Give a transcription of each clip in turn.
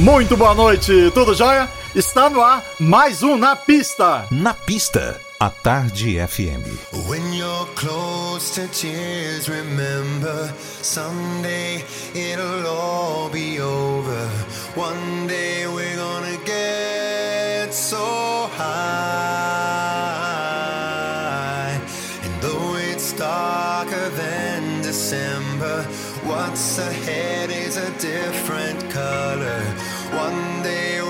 Muito boa noite, tudo jóia? Está no ar mais um Na Pista. Na pista, a Tarde FM. When you're close to tears, remember someday it'll all be over. One day we're gonna get so high. And though it's darker than December, what's ahead is a different color. One day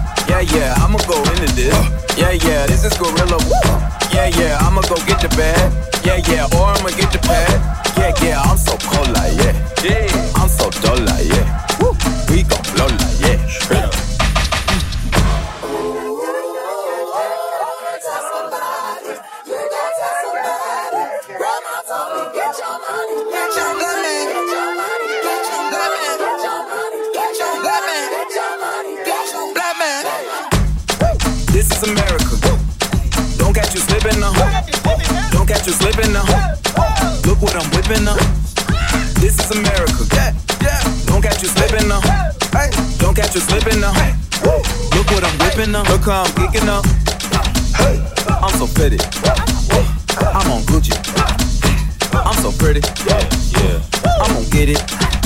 Yeah, yeah, I'ma go into this. Yeah, yeah, this is gorilla. Yeah, yeah, I'ma go get the bag. Yeah, yeah, or I'ma get the pad. Yeah, yeah, I'm so cold like yeah. Yeah, I'm so dull like yeah. You slipping now. Look what I'm whipping now. This is America. Don't catch you slipping now. Don't catch you slipping now. Look what I'm whipping now. Look how I'm geeking up. I'm so pretty. I'm on Gucci. I'm so pretty. I'm gonna get it.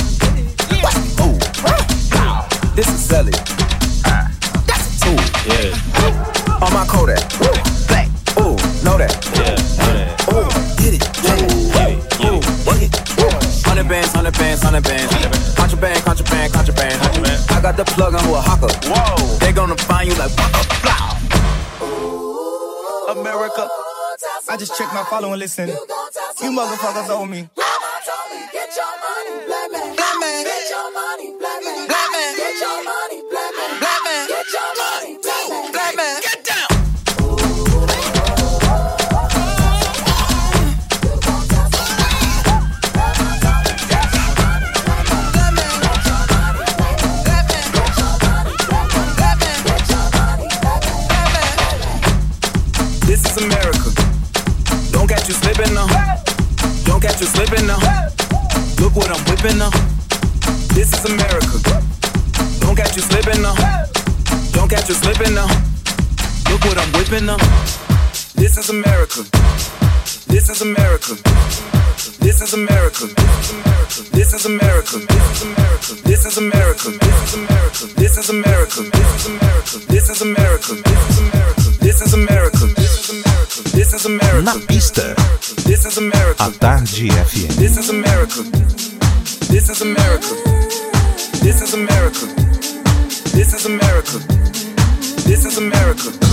I got plug on who a hawker. Whoa. They gonna find you like waka, blah. America. I just checked my follow and listen. You motherfuckers owe me. Get your money, black man. Black man. Get your money, black man. Black man. Get your money, whipping now. This is America. This is America. This is America. This is America. This is America. This is America. This is America. This is America. This is America. Na pista, This is America. a Tarde FM. This is America. This is America. This is America. This is America. This is America.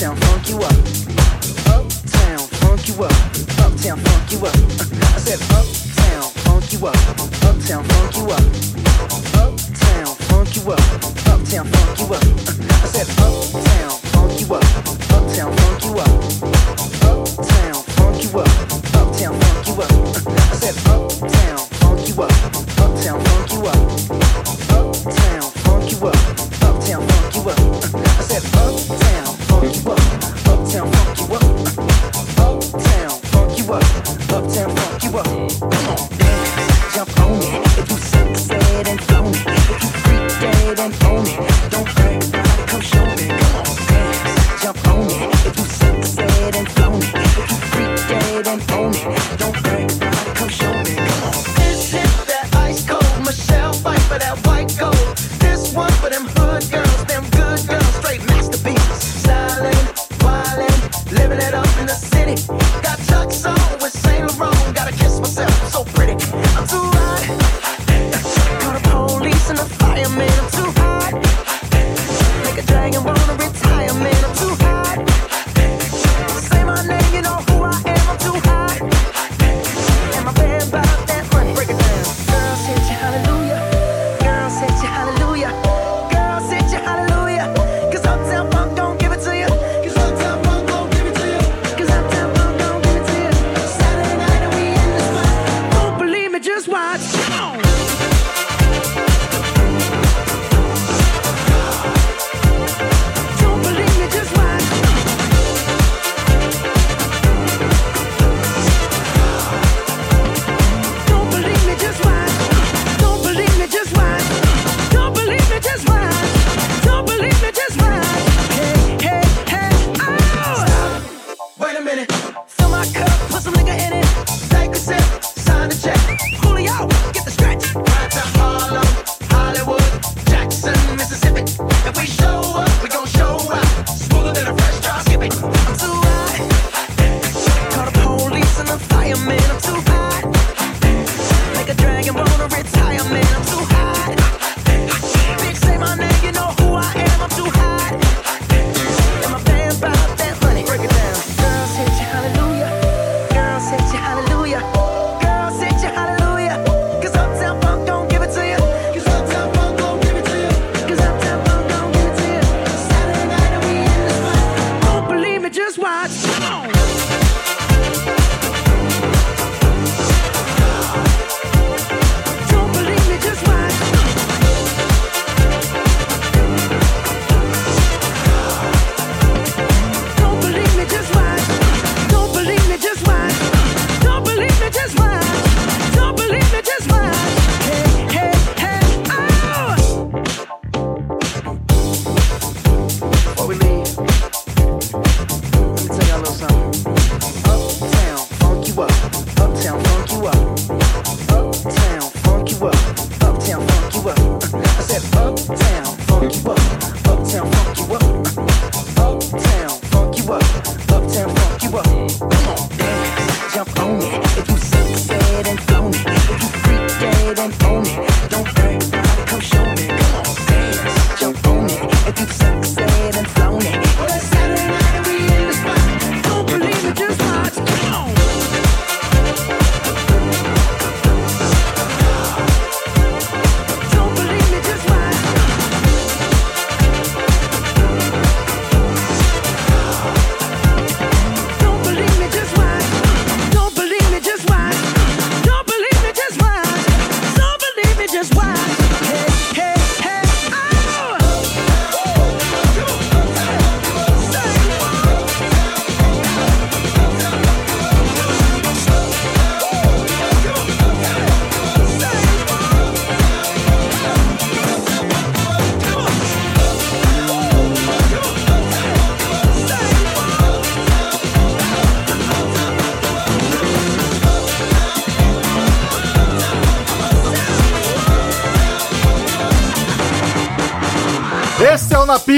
Uptown funk you up. Uptown funk you up. Uptown funk you up. I said uptown funk you up. Uptown funk you up. Uptown funk you up. Uptown funk you up. I said uptown funk you up.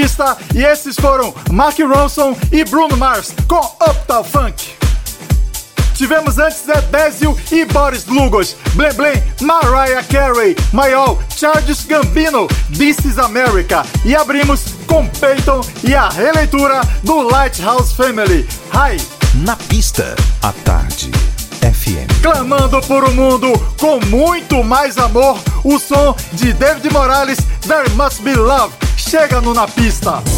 Pista e esses foram Mark Ronson e Bruno Mars com Uptown Funk. Tivemos antes Edésio e Boris Lugos, Blem Blem, Mariah Carey, Mayol, Charles Gambino, This is America. E abrimos com Peyton e a releitura do Lighthouse Family, Hi. Na pista, à tarde. FM. Clamando por um mundo com muito mais amor, o som de David Morales, There Must Be Love, chega no Na Pista.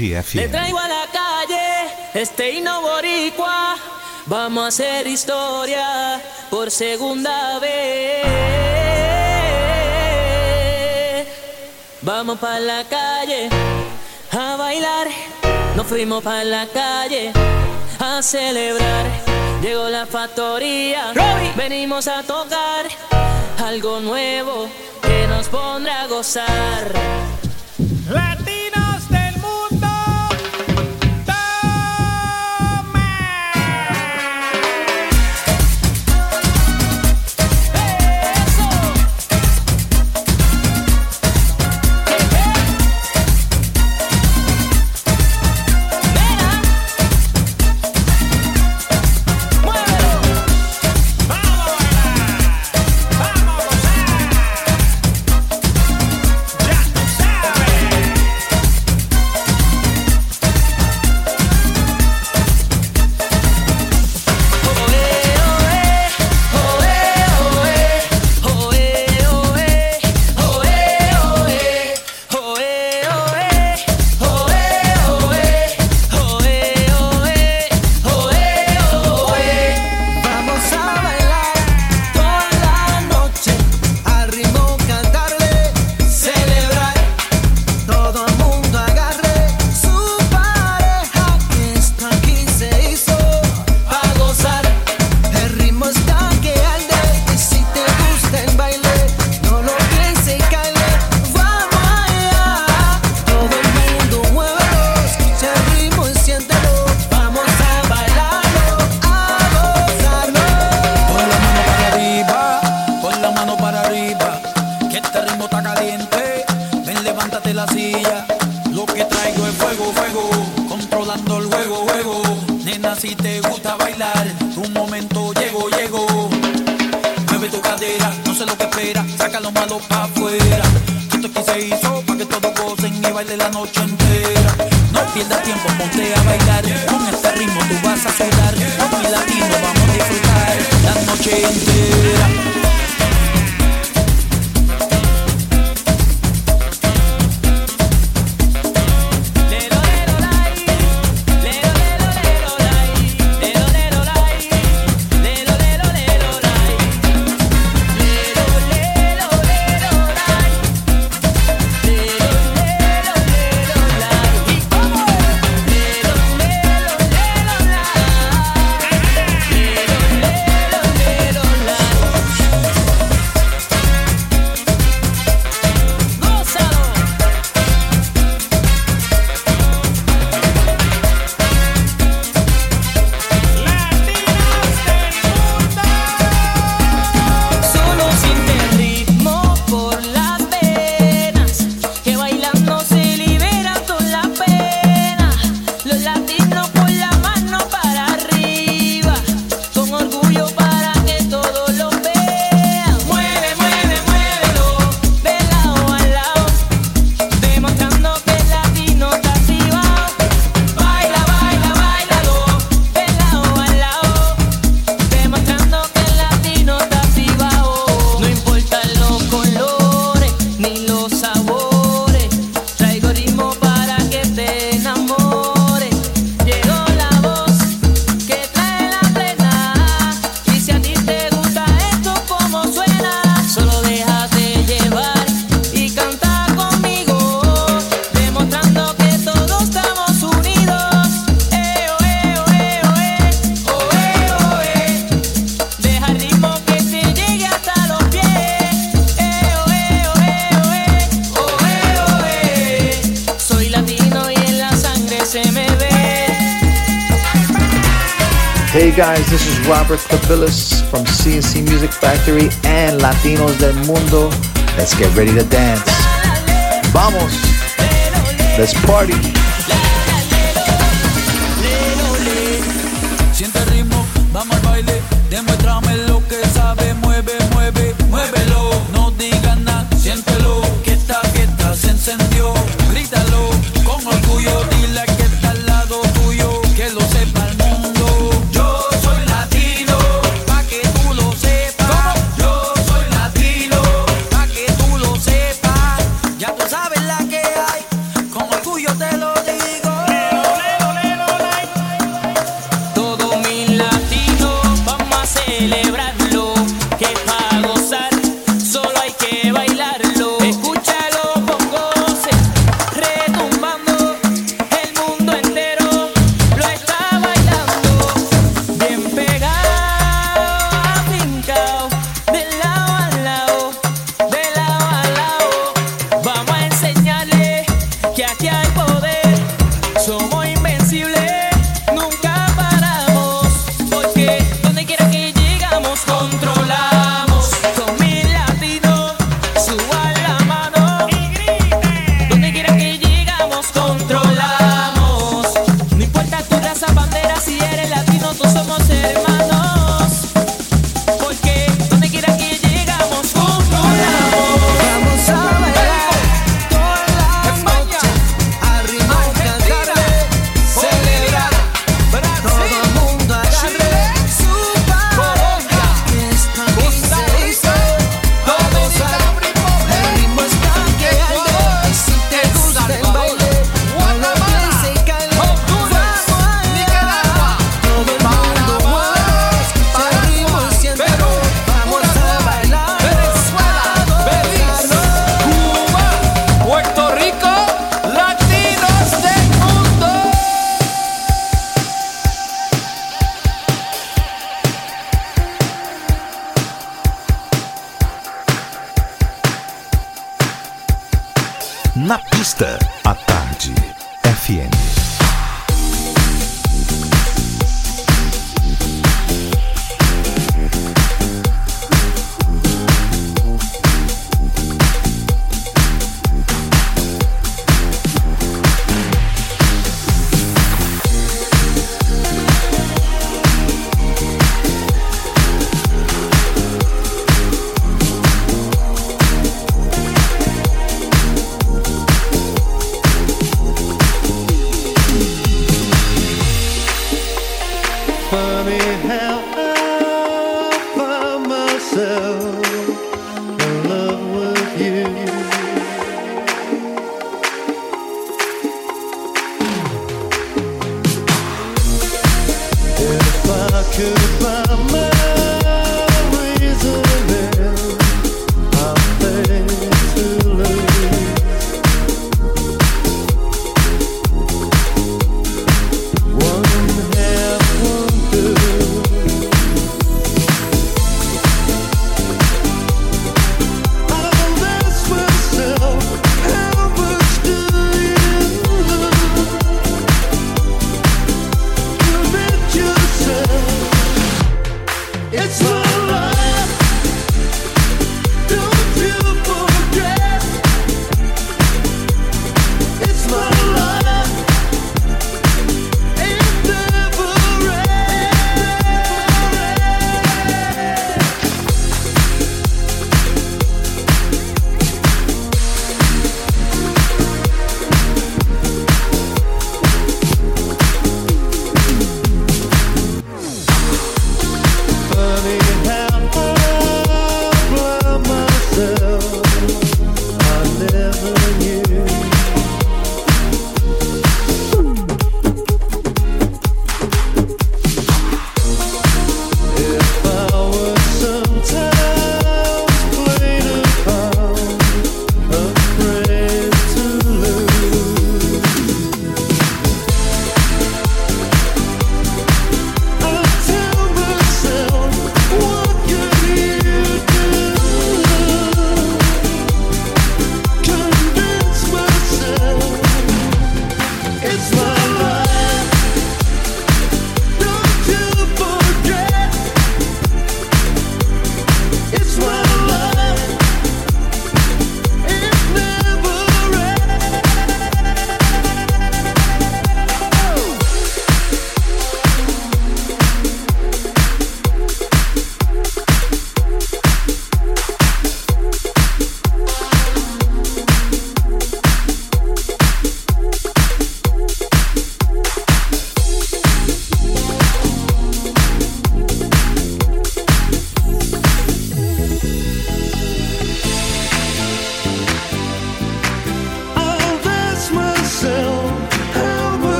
Le traigo a la calle este himno boricua. Vamos a hacer historia por segunda vez. Vamos para la calle a bailar. Nos fuimos para la calle a celebrar. Llegó la factoría, venimos a tocar algo nuevo que nos pondrá a gozar. Let's get ready to dance. Vamos. Let's party.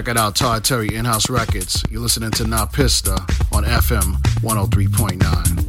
check it out, Todd Terry In House Records. You're listening to Napista on FM 103.9.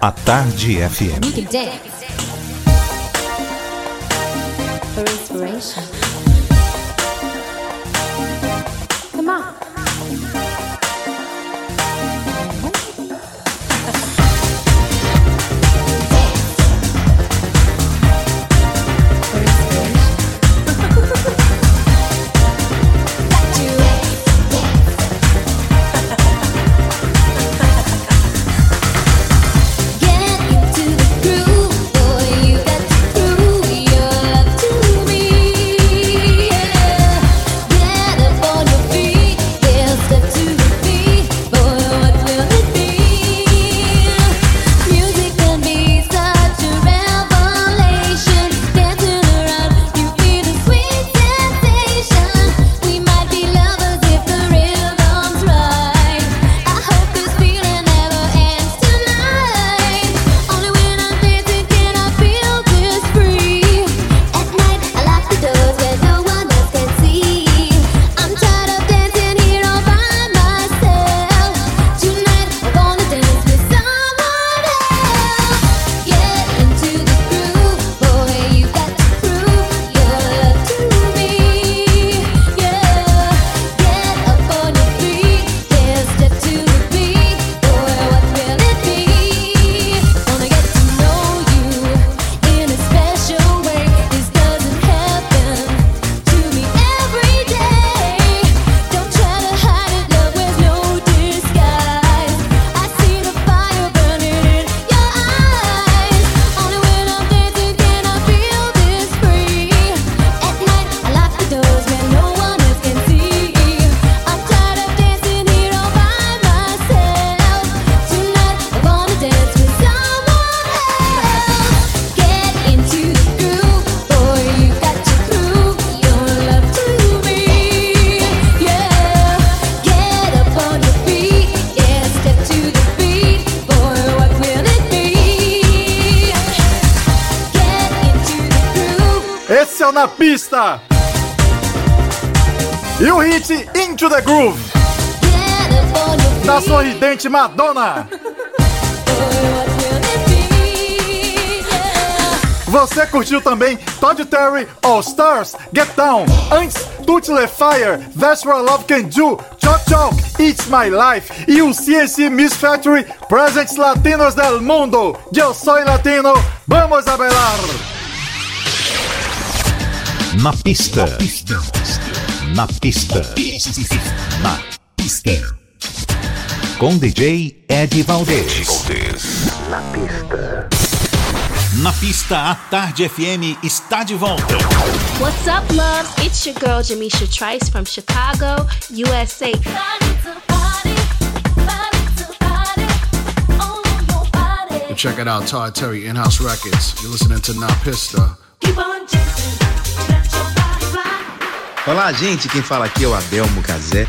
A Tarde FM. Madonna. Você curtiu também Todd Terry All Stars, Get Down, antes Tutle Fire, That's What Love Can Do, Choc Choc, It's My Life e o CNC Miss Factory Presents Latinos del Mundo. Eu sou latino, vamos a bailar. Na pista. Na pista. Na pista. Com DJ Ed Valdez. Na pista. Na pista, a Tarde FM está de volta. What's up, loves? It's your girl Jamisha Trice from Chicago, USA. Check it out, Todd Terry, In House Records. You're listening to Na Pista. Olá, gente. Quem fala aqui é o Adelmo Cazé.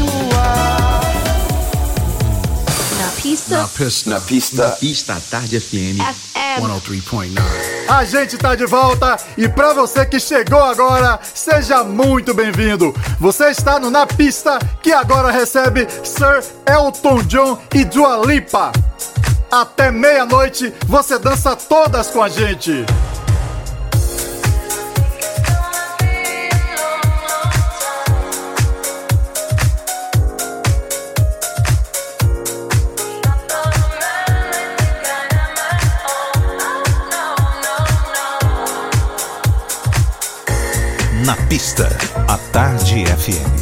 pista. Na Pista. Na pista. Na Pista Tarde FM. FM. 103.9. A gente tá de volta e pra você que chegou agora, seja muito bem-vindo. Você está no Na Pista, que agora recebe Sir Elton John e Dua Lipa. Até meia-noite, você dança todas com a gente. A Tarde FM.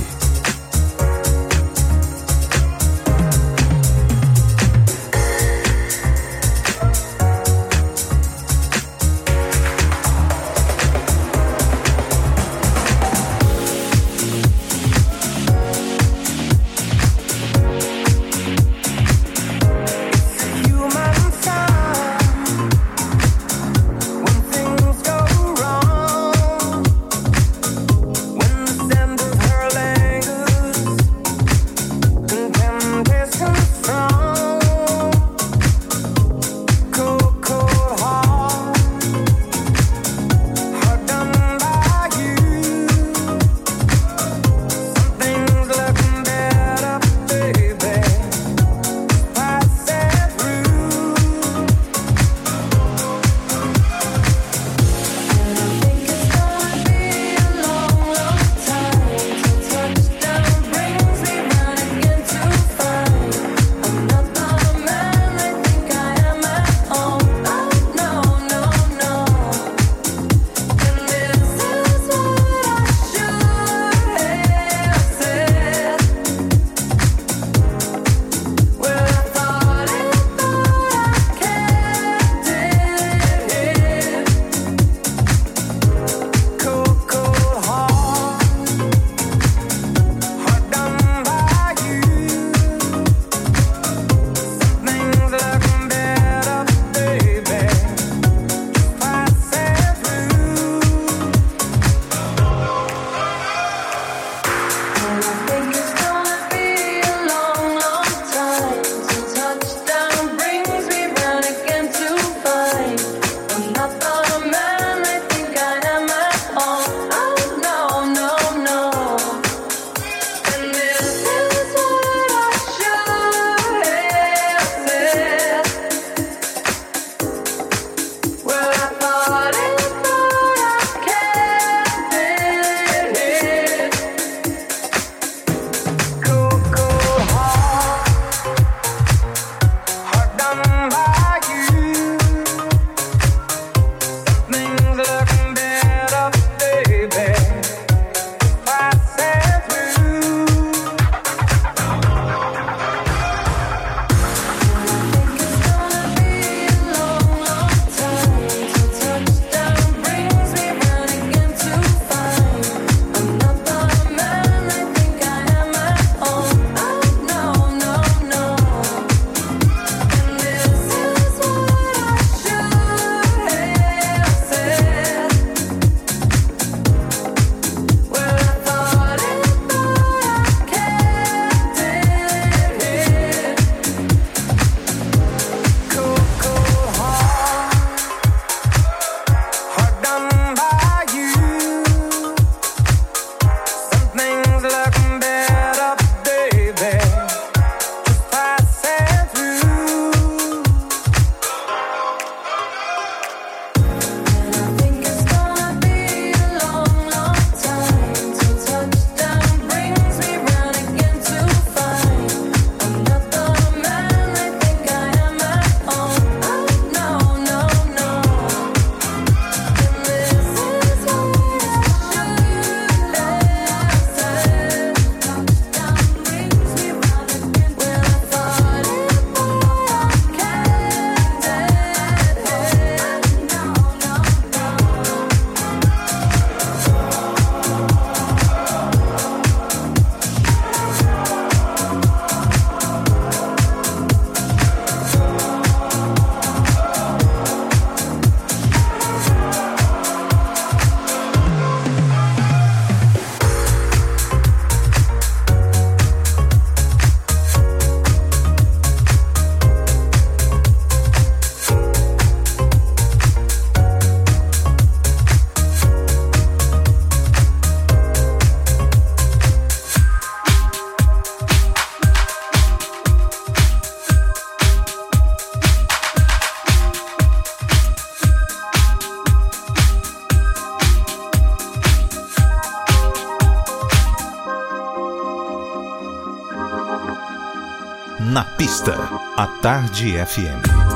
A Tarde FM.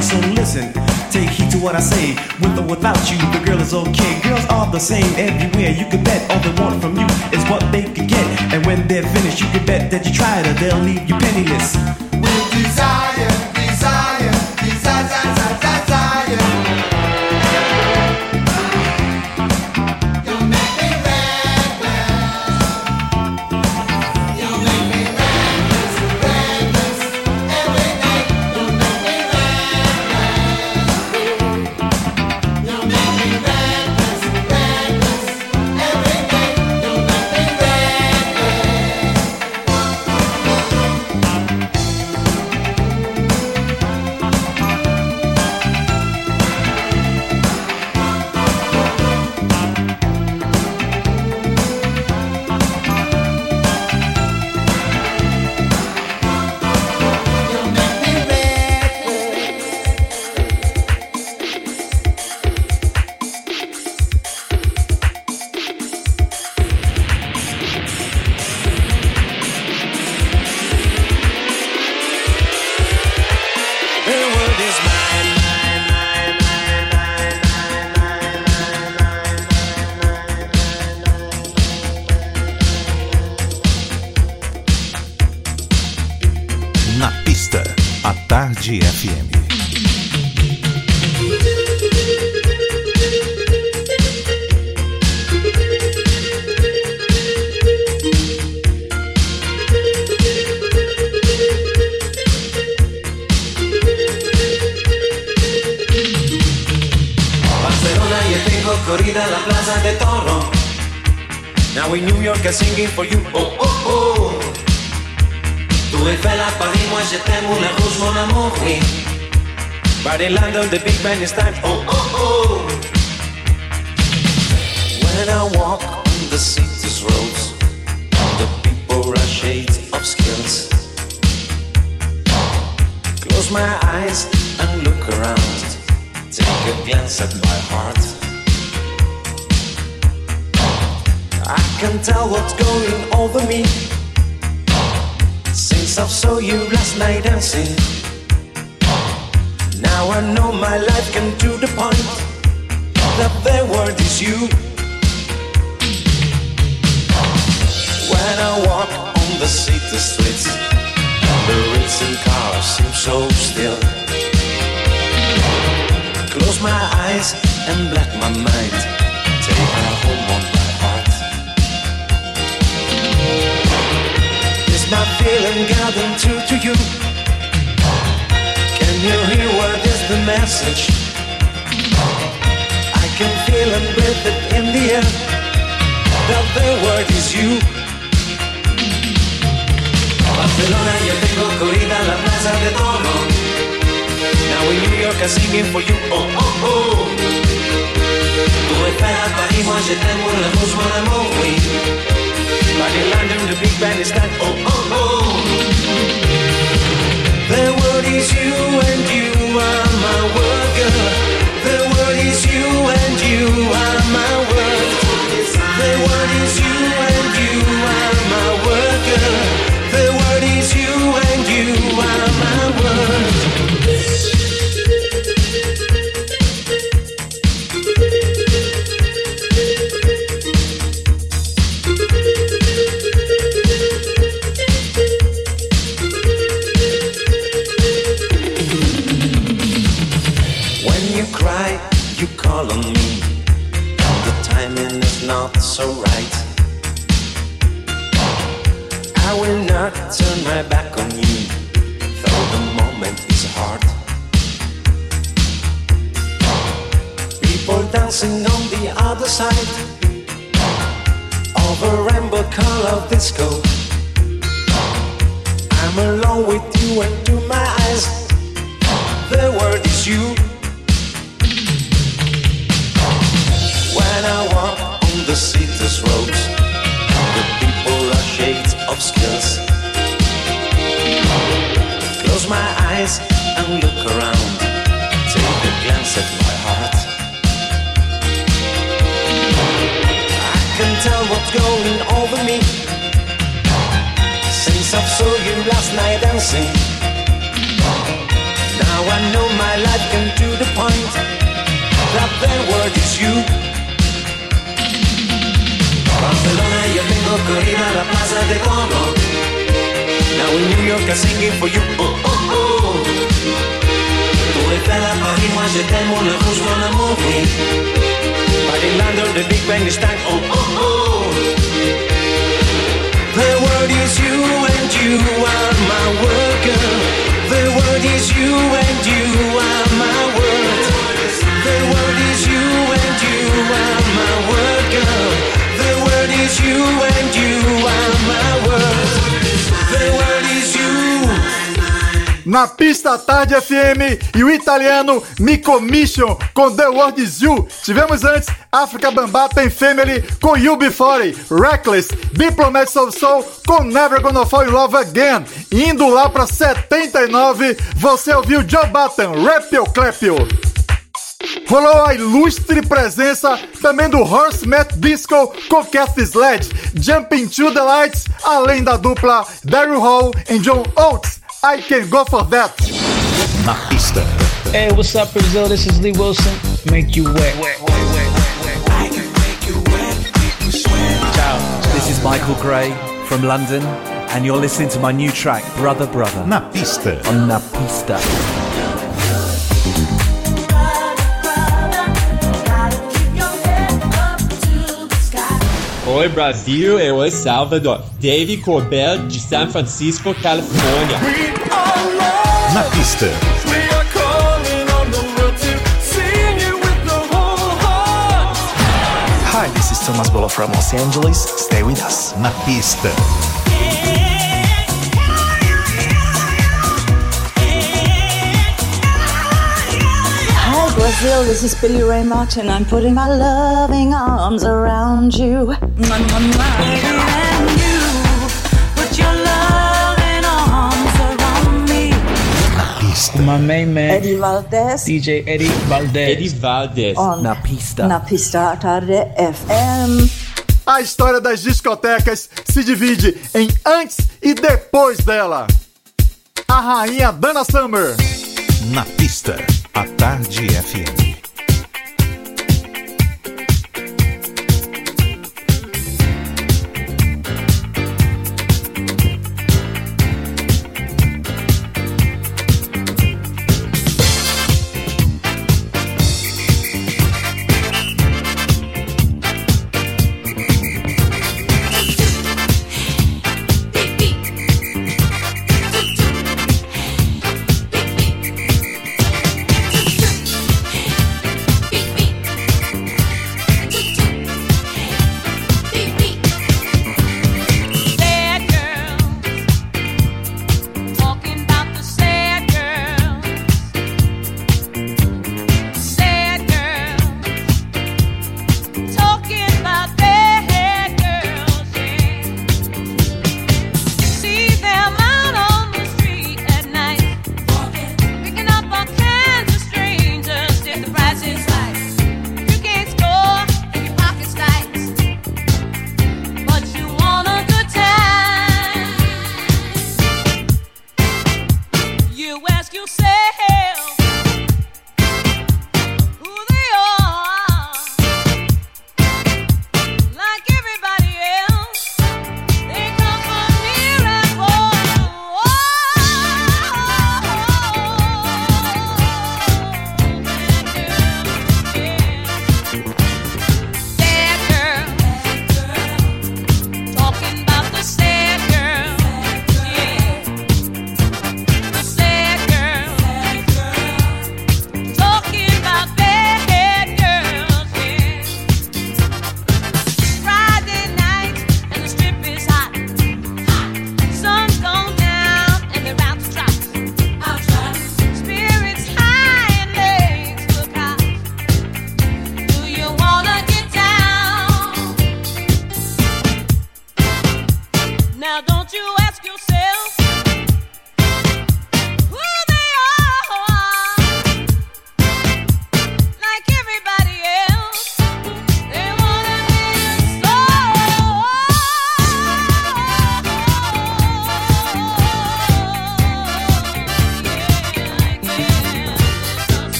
So listen, take heed to what I say. With or without you, the girl is okay. Girls are the same everywhere. You can bet all they want from you is what they can get. And when they're finished, you can bet that you tried or they'll leave you penniless. With desire. Mission com The World Is You. Tivemos antes Africa Bambá tem Family com You Before Reckless, Diplomats of Soul com Never Gonna Fall in Love Again. Indo lá para 79, você ouviu Joe Button, Rapio Clepio. Rolou a ilustre presença também do Horse Met Disco com Kathy Sledge, Jumping to the Lights, além da dupla Daryl Hall e John Oates. I can go for that. Na pista Hey, what's up, Brazil? This is Lee Wilson. Make you wet. wet, wet, wet Ciao. This is Michael Gray from London, and you're listening to my new track, Brother Brother. Na pista. On Na Pista. Oi Brasil, e oi Salvador. Dave Corbell de San Francisco, Califórnia. Na pista. Thomas Bolo from Los Angeles. Stay with us. Na pista. Hi Brazil, this is Billy Ray Martin. I'm putting my loving arms around you. My main man. Eddie Valdez. DJ Eddie Valdez. Eddie Valdez. On, na pista. Na pista à tarde FM. A história das discotecas se divide em antes e depois dela. A rainha Dana Summer. Na pista, à tarde FM.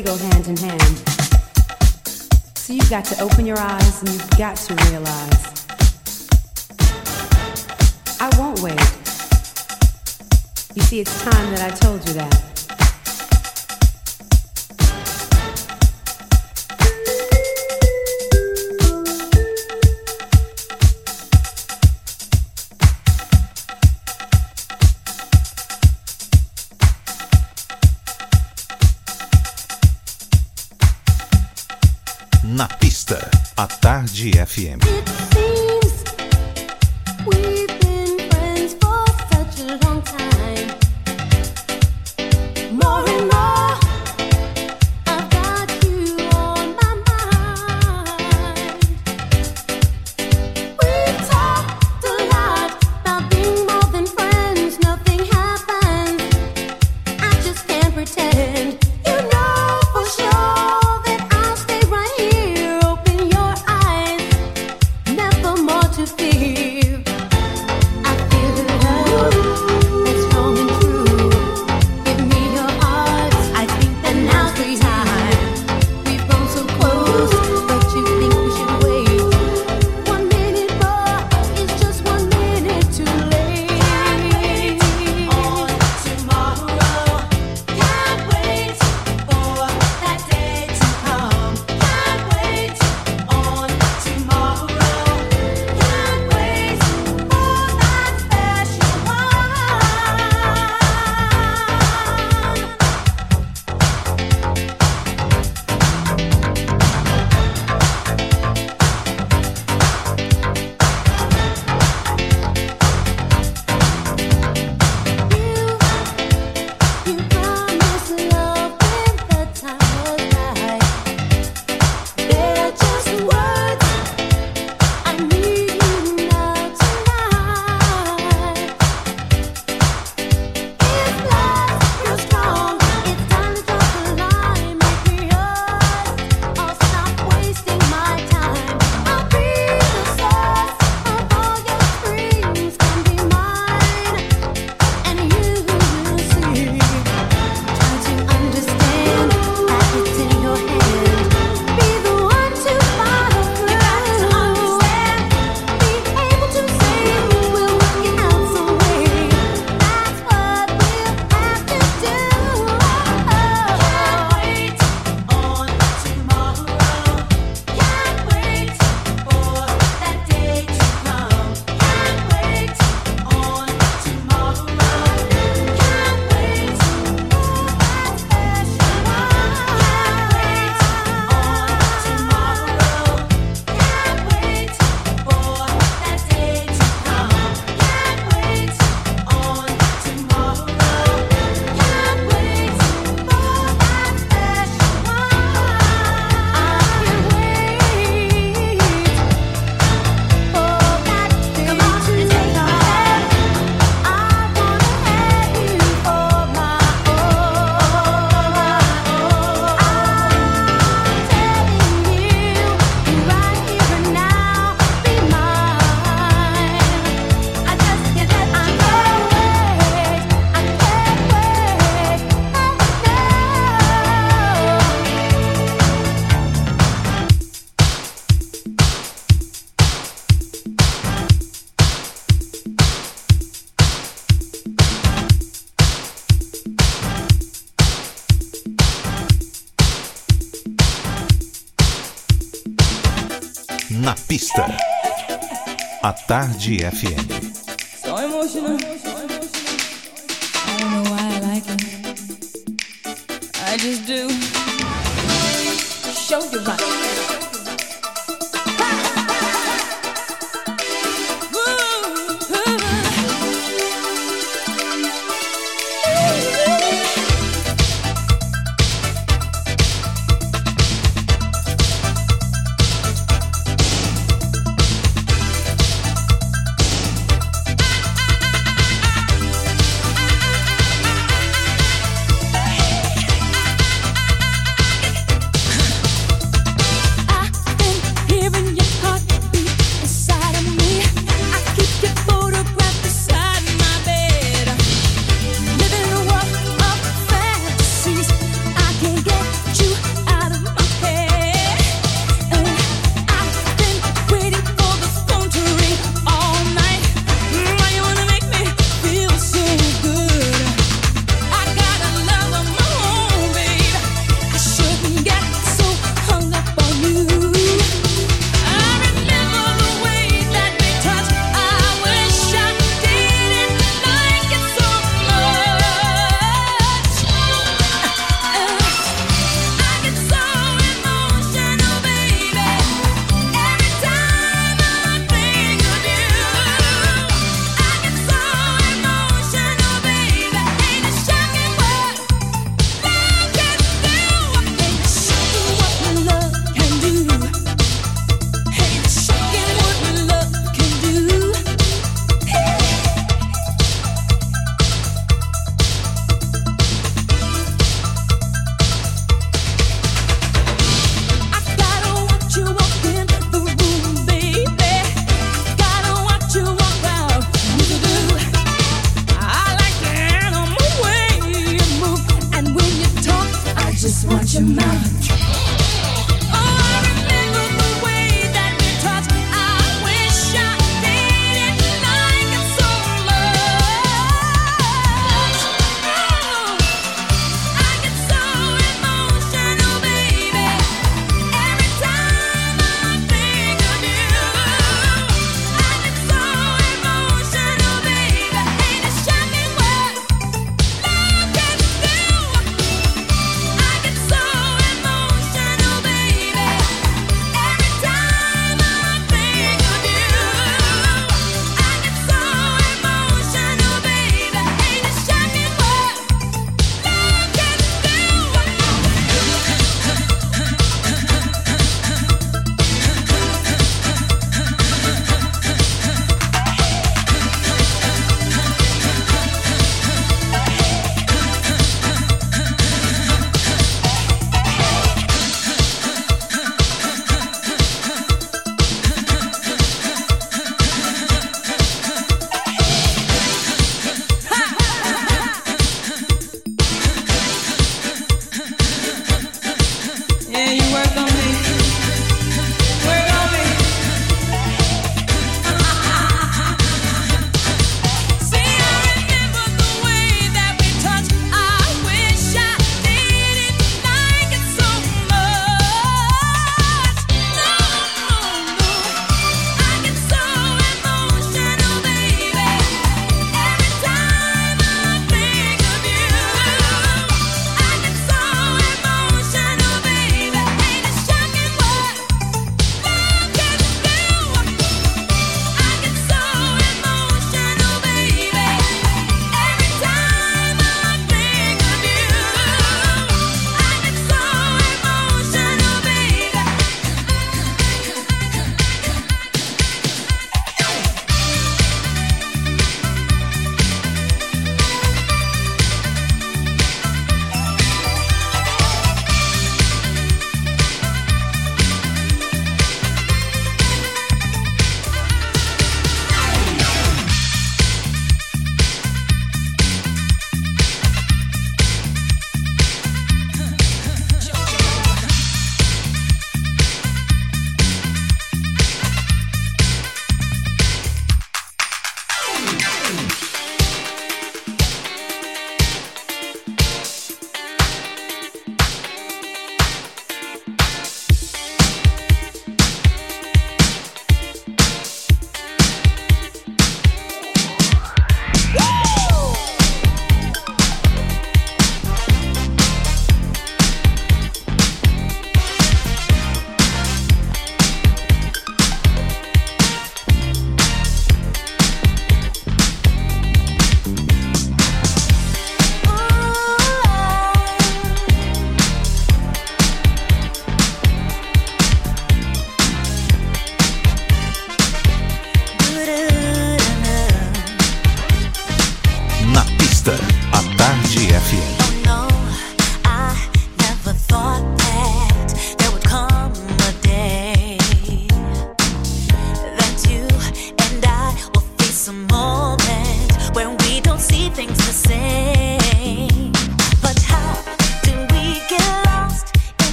they go hand in hand. So you've got to open your eyes and you've got to realize I won't wait. You see, it's time that I told you that. A Tarde FM.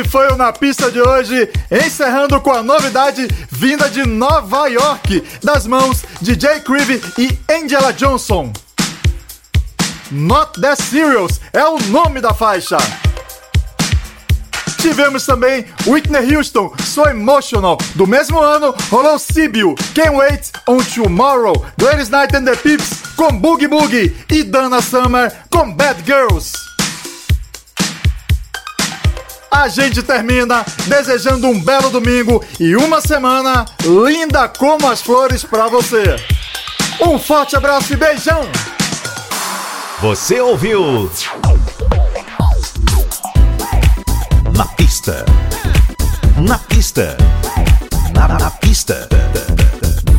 Esse foi o Na Pista de hoje, encerrando com a novidade vinda de Nova York, das mãos de Jay Creevy e Angela Johnson. Not That Serious é o nome da faixa. Tivemos também Whitney Houston, So Emotional. Do mesmo ano, rolou Sibiu, Can't Wait on Tomorrow, Gladys Knight and the Pips com Boogie Boogie e Dana Summer com Bad Girls. A gente termina desejando um belo domingo e uma semana linda como as flores pra você. Um forte abraço e beijão! Você ouviu? Na pista. Na pista. Na, na pista.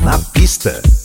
Na pista.